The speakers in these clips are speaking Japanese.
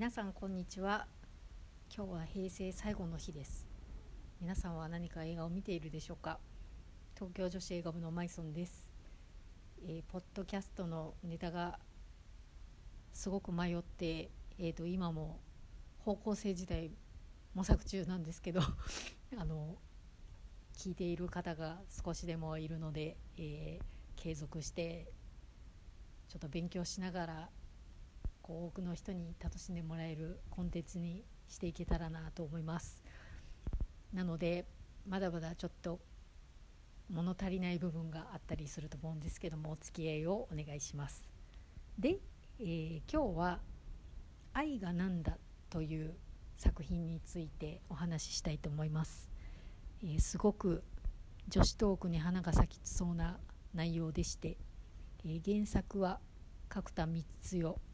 皆さんこんにちは。今日は平成最後の日です。皆さんは何か映画を見ているでしょうか？東京女子映画部のマイソンです、えーポッドキャストのネタがすごく迷って、えー、と今も方向性自体模索中なんですけど あの聞いている方が少しでもいるので、えー継続してちょっと勉強しながらこう多くの人に楽しんでもらえるコンテンツにしていけたらなと思います。なのでまだまだちょっと物足りない部分があったりすると思うんですけどもお付き合いをお願いします。で、えー今日は「愛がなんだ」という作品についてお話ししたいと思います、えーすごく女子トークに花が咲きそうな内容でして、えー原作は角田光代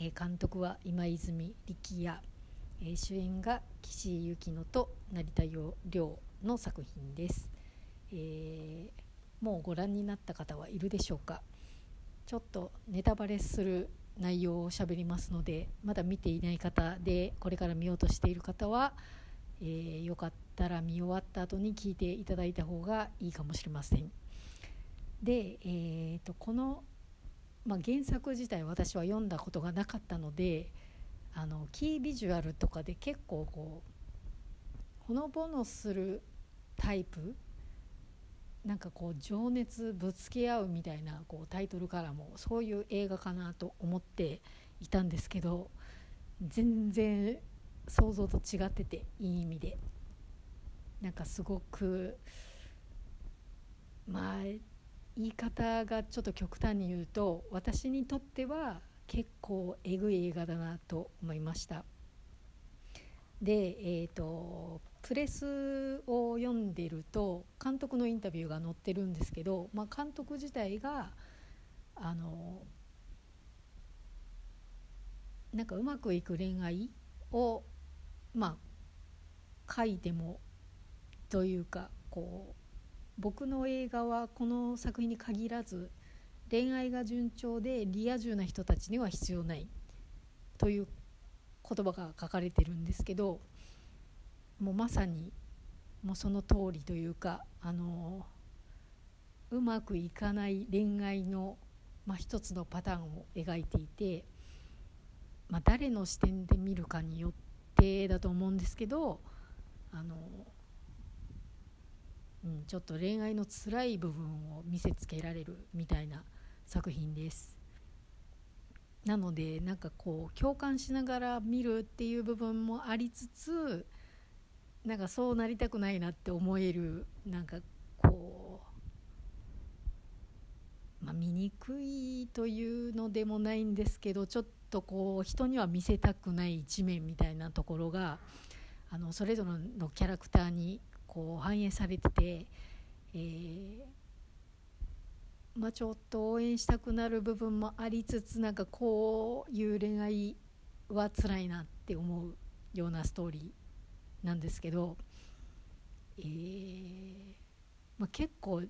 えー監督は今泉力也、えー主演が岸井ゆきのと成田凌の作品です、えーもうご覧になった方はいるでしょうか？ちょっとネタバレする内容を喋りますのでまだ見ていない方でこれから見ようとしている方は、えーよかったら見終わった後に聞いていただいた方がいいかもしれません。で、えーとこのまあ、原作自体私は読んだことがなかったのであのキービジュアルとかで結構こうほのぼのするタイプなんかこう情熱ぶつけ合うみたいなこうタイトルからもそういう映画かなと思っていたんですけど全然想像と違ってていい意味で。なんかすごくまあ言い方がちょっと極端に言うと私にとっては結構えぐい映画だなと思いました。でえっ、とプレスを読んでると監督のインタビューが載ってるんですけど、まあ、監督自体があのなんかうまくいく恋愛をまあ書いてもというかこう僕の映画はこの作品に限らず恋愛が順調でリア充な人たちには必要ないという言葉が書かれてるんですけどもうまさにもうその通りというかあのうまくいかない恋愛の、まあ、一つのパターンを描いていて、まあ、誰の視点で見るかによってだと思うんですけどあのうん、ちょっと恋愛の辛い部分を見せつけられるみたいな作品です。なのでなんかこう共感しながら見るっていう部分もありつつなんかそうなりたくないなって思えるなんかこう、まあ、醜いというのでもないんですけどちょっとこう人には見せたくない一面みたいなところがあのそれぞれのキャラクターにこう反映されてて、えーまあ、ちょっと応援したくなる部分もありつつなんかこういう恋愛は辛いなって思うようなストーリーなんですけど、えーまあ、結構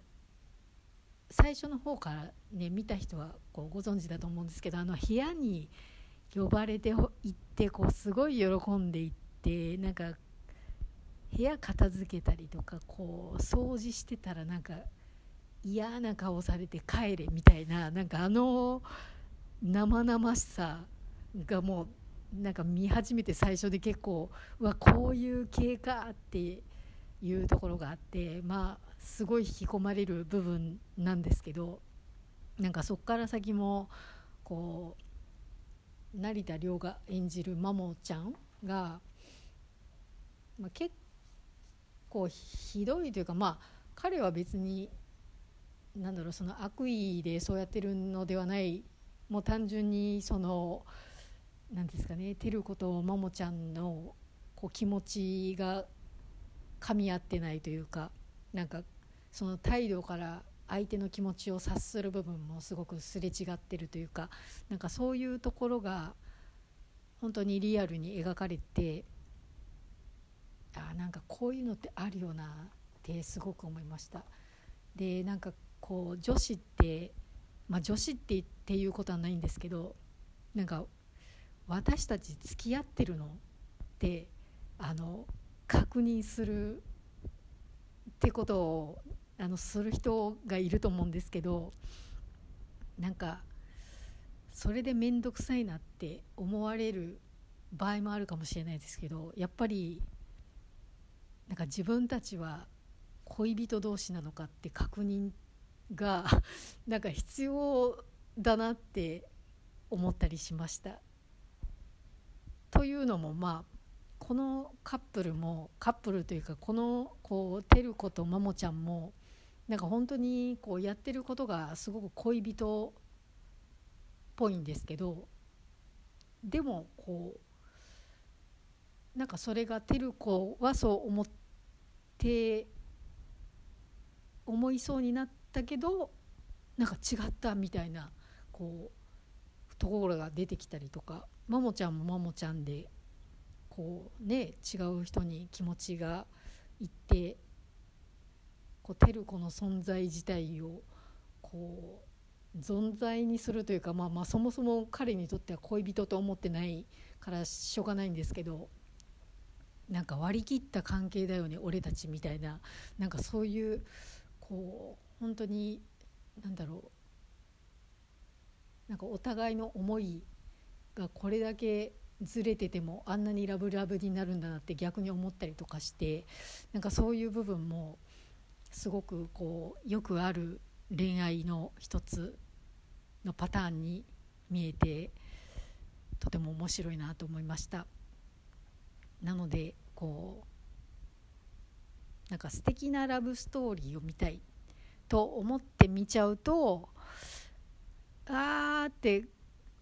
最初の方からね見た人はこうご存知だと思うんですけどあの部屋に呼ばれて行ってこうすごい喜んでいってなんか部屋片付けたりとかこう掃除してたらなんか嫌な顔されて帰れみたいななんかあの生々しさがもうなんか見始めて最初で結構うわこういう系かっていうところがあってまあすごい引き込まれる部分なんですけどなんかそこから先もこう成田凌が演じるマモちゃんが、まあ、結構ひどいというかまあ彼は別になんだろうその悪意でそうやってるのではない。もう単純にそのなんですかねてることももちゃんのこう気持ちが噛み合ってないというかなんかその態度から相手の気持ちを察する部分もすごくすれ違ってるというかなんかそういうところが本当にリアルに描かれてあなんかこういうのってあるよなってすごく思いました。でなんかこう女子ってまあ女子ってっていうことはないんですけどなんか私たち付き合ってるのってあの確認するってことをあのする人がいると思うんですけどなんかそれで面倒くさいなって思われる場合もあるかもしれないですけどやっぱりなんか自分たちは恋人同士なのかって確認が なんか必要だなって思ったりしました。というのもまあこのカップルもカップルというかこのこうてる子とマモちゃんもなんか本当にこうやってることがすごく恋人っぽいんですけどでもこうなんかそれがてる子はそう思ってて思いそうになったけどなんか違ったみたいなこうところが出てきたりとかマモちゃんもマモちゃんでこうね違う人に気持ちがいってこうテル子の存在自体をこう存在にするというか、まあ、まあそもそも彼にとっては恋人と思ってないからしょうがないんですけどなんか割り切った関係だよね俺たちみたいな。なんかそういうこう本当に何だろう。なんかお互いの思いがこれだけずれててもあんなにラブラブになるんだなって逆に思ったりとかしてなんかそういう部分もすごくこうよくある恋愛の一つのパターンに見えてとても面白いなと思いました。なのでこうなんか素敵なラブストーリーを見たいと思って見ちゃうとあーって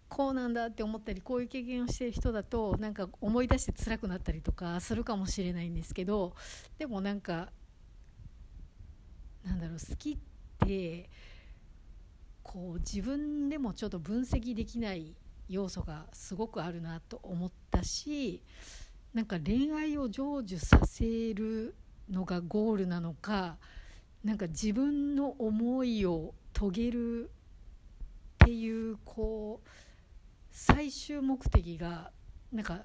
こうなんだって思ったりこういう経験をしてる人だとなんか思い出して辛くなったりとかするかもしれないんですけどでもなんかなんだろう好きってこう自分でもちょっと分析できない要素がすごくあるなと思ったしなんか恋愛を成就させるのがゴールなのかなんか自分の思いを遂げるっていうこう最終目的がなんか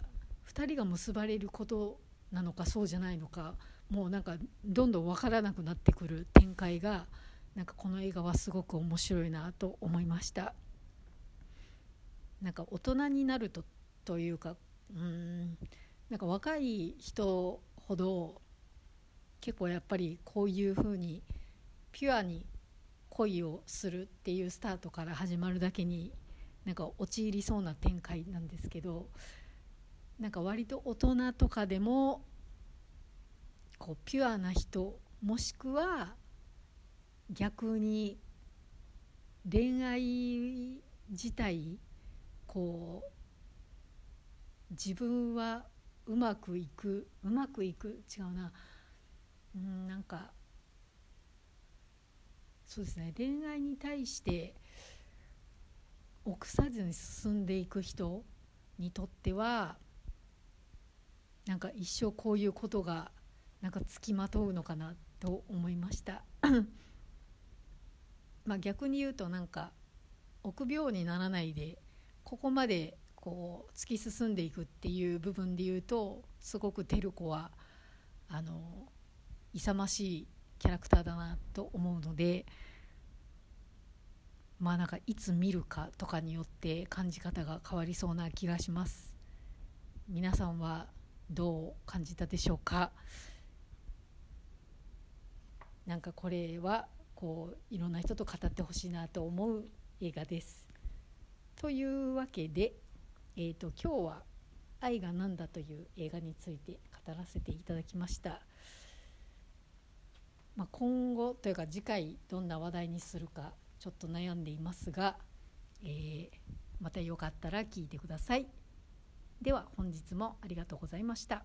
2人が結ばれることなのかそうじゃないのかもうなんかどんどん分からなくなってくる展開がなんかこの映画はすごく面白いなと思いました。なんか大人になるとというかうんなんか若い人ほど結構やっぱりこういうふうにピュアに恋をするっていうスタートから始まるだけになんか陥りそうな展開なんですけどなんか割と大人とかでもこうピュアな人もしくは逆に恋愛自体こう自分はうまくいくうまくいく？違うな。うんなんかそうですね。恋愛に対して臆さずに進んでいく人にとってはなんか一生こういうことがなんかつきまとうのかなと思いました。まあ逆に言うとなんか臆病にならないでここまでこう突き進んでいくっていう部分で言うとすごく照子はあの勇ましいキャラクターだなと思うので。まあなんかいつ見るかとかによって感じ方が変わりそうな気がします皆さんはどう感じたでしょうか？なんかこれはこういろんな人と語ってほしいなと思う映画ですというわけで、えーと、今日は「愛が何だ」という映画について語らせていただきました。まあ、今後というか次回どんな話題にするかちょっと悩んでいますが、えー、またよかったら聞いてください。では本日もありがとうございました。